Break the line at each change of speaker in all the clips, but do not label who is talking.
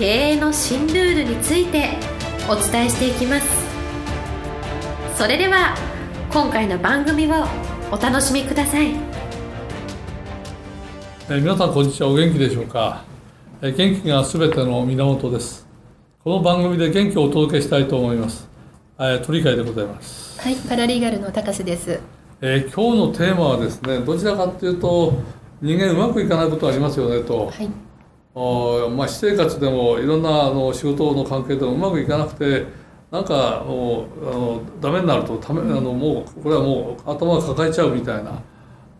経営の新ルールについてお伝えしていきます。それでは今回の番組をお楽しみください。
え皆さんこんにちは。お元気でしょうか？え元気がすべての源です。この番組で元気をお届けしたいと思います。え鳥飼でございます。
はいパラリーガルの高瀬です。
えー、今日のテーマはですねどちらかというと人間うまくいかないことありますよねと、はい。おまあ、私生活でもいろんなあの仕事の関係でもうまくいかなくてなんかもうあのダメになるとため、あのもうこれはもう頭が抱えちゃうみたいな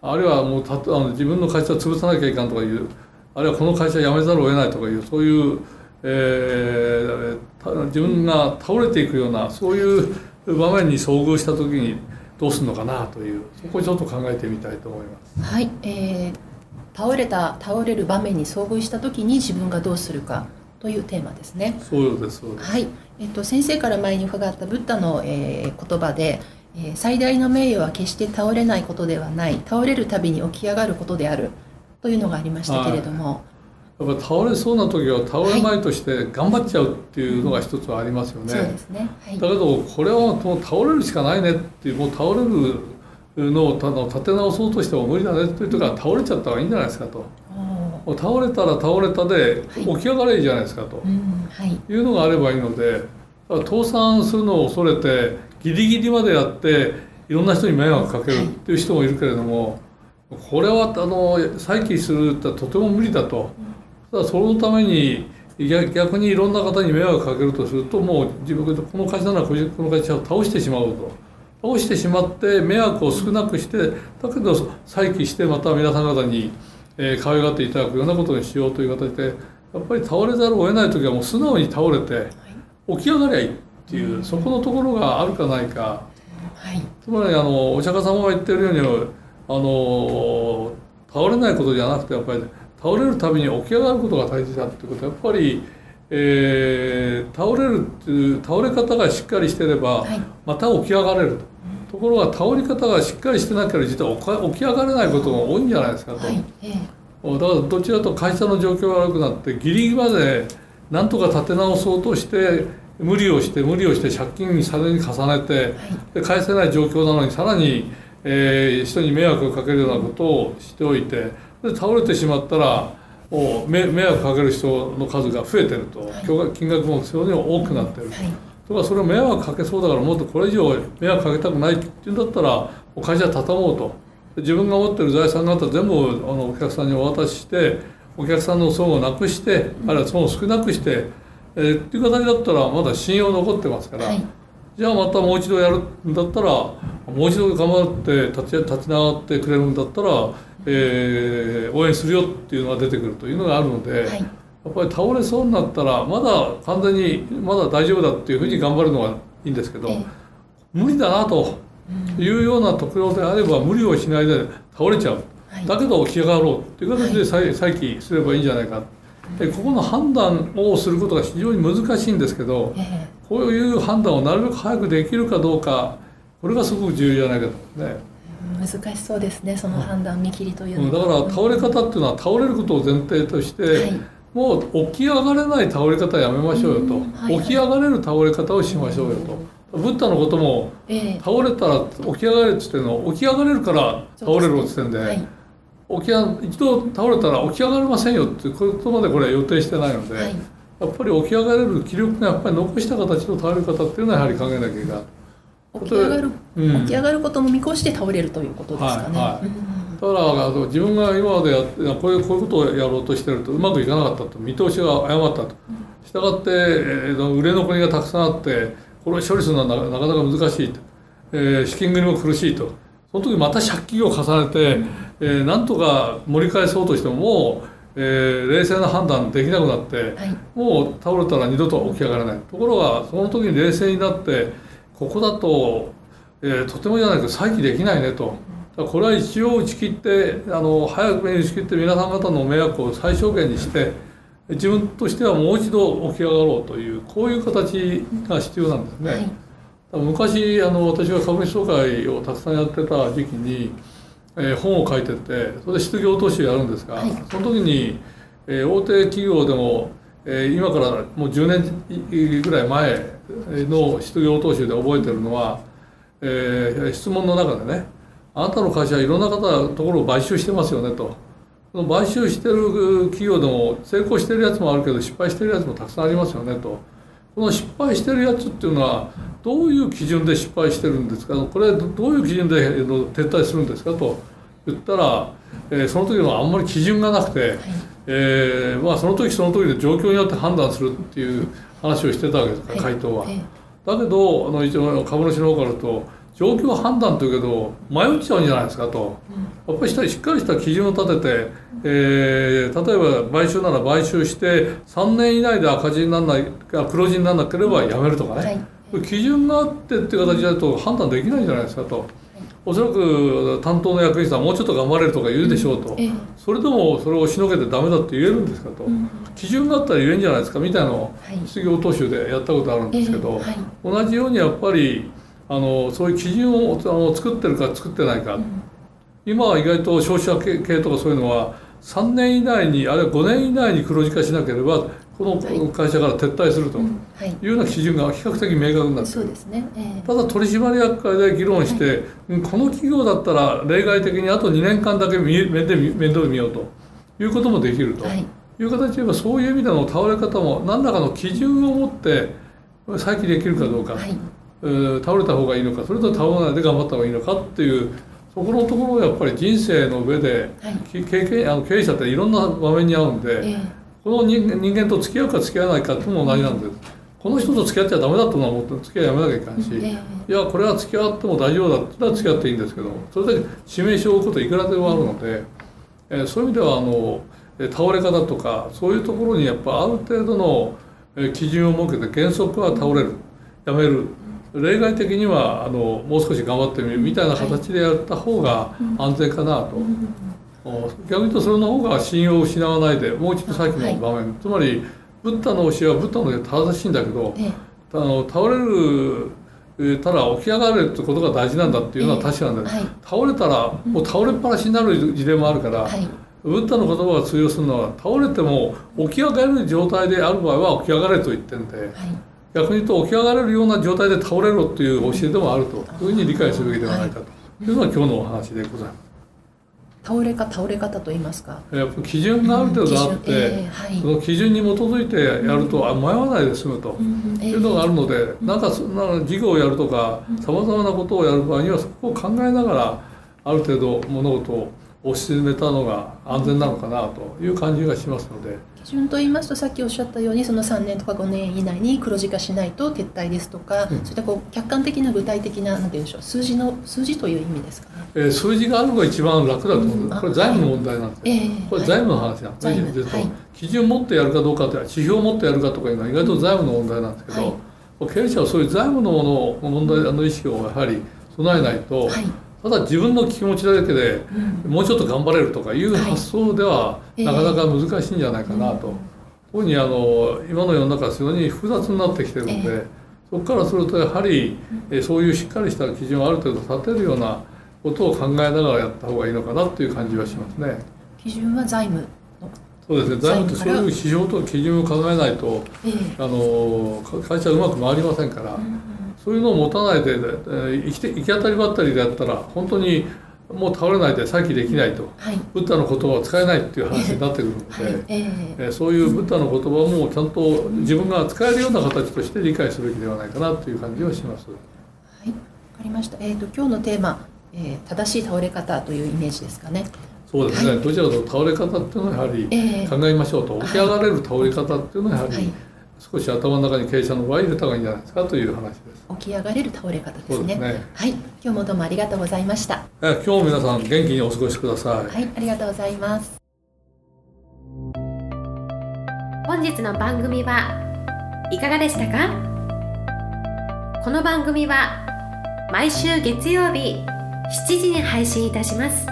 あるいはもうたあの自分の会社を潰さなきゃいかんとかいうあるいはこの会社辞めざるを得ないとかいうそういう、えー、自分が倒れていくようなそういう場面に遭遇した時にどうするのかなというそこをちょっと考えてみたいと思います。
はい、えー、倒れた倒れる場面に遭遇した時に自分がどうするかというテーマですね。
そうです
はい、えっと先生から前に伺ったブッダの、えー、言葉で、えー、最大の名誉は決して倒れないことではない、倒れるたびに起き上がることであるというのがありましたけれども。
やっぱ倒れそうな時は倒れまいとして頑張っちゃうっていうのが一つはありますよね。
そうですね。はい、
だけどこれはもう倒れるしかないねっていうもう倒れるのをたの立て直そうとしても無理だねっていうとから倒れちゃった方がいいんじゃないですかと。倒れたら倒れたで起き上がれいいじゃないですかと、はい、いうのがあればいいので倒産するのを恐れてギリギリまでやっていろんな人に迷惑かけるっていう人もいるけれども、これはあの再起するってとても無理だと。ただそのために逆にいろんな方に迷惑かけるとするともう自分この会社ならこの会社を倒してしまうと倒してしまって迷惑を少なくしてだけど再起してまた皆さん方に、えー、可愛がっていただくようなことにしようという形でやっぱり倒れざるを得ない時はもう素直に倒れて起き上がりゃいいっていう、そこのところがあるかないか、はい、つまりあのお釈迦様が言ってるようにあの倒れないことじゃなくてやっぱり倒れるたびに起き上がることが大事だっていうこと。はやっぱり、えー、倒れるっていう倒れ方がしっかりしてれば、また起き上がれると。ところが倒れ方がしっかりしてなければ実は起き上がれないことが多いんじゃないですかと、はいえー、だからどちらと会社の状況が悪くなってギリギリまでなんとか立て直そうとして無理をして無理をして借金にさらに重ねて、はい、で返せない状況なのにさらに、えー、人に迷惑をかけるようなことをしておいてで倒れてしまったらもう迷惑かける人の数が増えてると、はい、金額も非常に多くなってる。と。はいとかそれを迷惑かけそうだからもっとこれ以上迷惑かけたくないっていうんだったら会社畳もうと。自分が持ってる財産方全部あのお客さんにお渡ししてお客さんの損をなくしてあるいは損を少なくして、えー、っていう形だったらまだ信用残ってますから、はい、じゃあまたもう一度やるんだったらもう一度頑張って立ち立ち直ってくれるんだったら、えー、応援するよっていうのが出てくるというのがあるので。はいやっぱり倒れそうになったらまだ完全にまだ大丈夫だっていうふうに頑張るのがいいんですけど、無理だなというようなところであれば無理をしないで倒れちゃう、だけど起き上がろうっていう形で再,、再起すればいいんじゃないか。でここの判断をすることが非常に難しいんですけど、こういう判断をなるべく早くできるかどうかこれがすごく重要じゃないかと。ね。
難しそうですねその判断見切りという
のは、だから倒れ方っていうのは倒れることを前提として、はいもう起き上がれない倒れ方やめましょうよと、はいはい、起き上がれる倒れ方をしましょうよと。ブッダのことも、倒れたら起き上がれっつっての起き上がれるから倒れるっつってんで、はい、起き一度倒れたら起き上がれませんよっていうことまでこれは予定してないので、はい、やっぱり起き上がれる気力がやっぱり残した形の倒れ方っていうのはやはり考えなきゃいけない。
起き上がる、うん、起き上がることも見越して倒れるということですかね。はいはい。
だから自分が今までやってこういうこういうことをやろうとしてるとうまくいかなかったと見通しが誤ったと。したがって、えー、売れ残りがたくさんあってこれを処理するのはなかなか難しいと、えー、資金繰りも苦しいとその時また借金を重ねて、えー、なんとか盛り返そうとしてももう、えー冷静な判断できなくなって、
はい
もう倒れたら二度と起き上がらないところがその時に冷静になってここだと、えーとてもじゃないけど再起できないねと。これは一応打ち切ってあの早くに打ち切って皆さん方の迷惑を最小限にして自分としてはもう一度起き上がろうというこういう形が必要なんですね。
はい
昔あの私が株主総会をたくさんやってた時期に、えー本を書いてってそれで失業投資をやるんですが、
はい
その時に、えー大手企業でも、えー今からもう10年ぐらい前の失業投資で覚えてるのは、えー質問の中でね「あなたの会社はいろんな方のところを買収してますよね」と。その買収してる企業でも成功してるやつもあるけど失敗してるやつもたくさんありますよねと。この失敗してるやつっていうのはどういう基準で失敗してるんですか？これどどういう基準で撤退するんですか？と言ったら、えーその時のあんまり基準がなくて、えーまあ、その時その時で状況によって判断するっていう話をしてたわけですから、回答は。
え
だけどあの一応株主の方からと状況判断というけど迷っちゃうんじゃないですかと。やっぱりしっかりした基準を立てて、えー例えば買収なら買収して3年以内で赤字にならないあ黒字にならなければやめるとかね、
はい。
基準があってっていう形だと判断できないんじゃないですかと、おそらく担当の役員さんもうちょっと頑張れるとか言うでしょうと、
ええ。
それでもそれをしのげてダメだって言えるんですかと、
うん。
基準があったら言えんじゃないですかみたいなのを
はい。
失業投資でやったことあるんですけど、
ええ。はい。
同じようにやっぱりあのそういう基準をあの作ってるか作ってないか、今は意外と消費者系系とかそういうのは3年以内にあるいは5年以内に黒字化しなければこの会社から撤退すると
うん。はい。
いうような基準が比較的明確になってる。
そうですね。ええ。
ただ取締役会で議論して、うんこの企業だったら例外的にあと2年間だけ見面で見面倒見ようということもできると。
はい。
いう形で言えばそういう意味での倒れ方も何らかの基準を持って再起できるかどうか、
はい。
えー倒れた方がいいのかそれと倒れないで頑張った方がいいのかっていうそこのところをやっぱり人生の上で、
はい。
き経験あの経営者っていろんな場面に合うんで、
ええ。
この人人間と付き合うか付き合わないかっていうのも同じなんです。この人と付き合っちゃダメだとは思って付き合いやめなきゃいかんし、
え
いやこれは付き合っても大丈夫だったら付き合っていいんですけどそれだけ指名しておくこといくらでもあるので、えーそういう意味ではあのえー倒れ方とかそういうところにやっぱある程度のえー基準を設けて原則は倒れるやめる例外的にはあのもう少し頑張ってみるみたいな形でやった方が安全かなと。お逆に言うとそれの方が信用を失わないでもう一度さっきの場面、つまりブッダの教えはブッダの教え正しいんだけど、
ええ。
あの倒れるえーただ起き上がるってことが大事なんだっていうのは確かなんだよ、
はい。
倒れたらもう倒れっぱなしになる事例もあるから、
はい。
ブッダの言葉が通用するのは倒れても起き上がれる状態である場合は起き上がれと言ってるんで
はい
逆に言うと起き上がれるような状態で倒れろという教えでもあるというふうに理解するべきではないかと。い。うのが今日のお話でございます。
倒れか倒れ方と言いますか。
やっぱ基準がある程度あって、
ええはい。
その基準に基づいてやると、あ迷わないで済むと。
うんええ
いうのがあるので、なんかそなんか事業をやるとかさまざまなことをやる場合にはそこを考えながらある程度物事を推し進めたのが安全なのかなという感じがしますので、
基準と言いますとさっきおっしゃったようにその3年とか5年以内に黒字化しないと撤退ですとか、
うん。
そういったこう客観的な具体的ななんて言うんでしょう数字の数字という意味ですかね。
えー数字があるのが一番楽だと思う、
うん。あ
これ財務の問題なんですよ、
ええ
これ財務の話なんですね、
財務
実は
はい。
基準を持ってやるかどうかって指標を持ってやるかとかいうのは意外と財務の問題なんですけど、
はい。
経営者はそういう財務のもの問題の意識をやはり備えないと、
はい
ただ自分の気持ちだけで
うん。
もうちょっと頑張れるとかいう
はい。
発想では
ええ。
なかなか難しいんじゃないかなと、特にあの今の世の中は非常に複雑になってきてるので、
え
そこからするとやはり、えそういうしっかりした基準をある程度立てるようなことを考えながらやった方がいいのかなっていう感じはしますね。
基準は財務の、
そうですね。財務ってそういう指標と基準を考えないと
ええ。
あのか会社はうまく回りませんから、そういうのを持たないで、えー生きて行き当たりばったりでやったら本当にもう倒れないで再起できないと。
はい。
ブッダの言葉を使えないっていう話になってくるので、
はい。ええ。
えーそういうブッダの言葉もちゃんと自分が使えるような形として理解すべきではないかなという感じはします。
はい。わかりました。えっ、と今日のテーマ、えー正しい倒れ方というイメージですかね。
そうですね、
はい。
どちらかというと倒れ方っていうのはやはり
ええ。
考えましょうと、起き上がれる倒れ方っていうのはやはり
はい
少し頭の中に傾斜の場合入れた方がいいんじゃないですかという話です。
起き上がれる倒れ方ですね、
ね、
はい。今日もどうもありがとうございました。
え今日皆さん元気にお過ごしください。
はいありがとうございます。
本日の番組はいかがでしたか？この番組は毎週月曜日7時に配信いたします。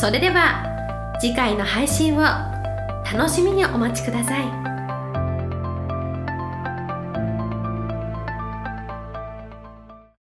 それでは次回の配信を楽しみにお待ちください。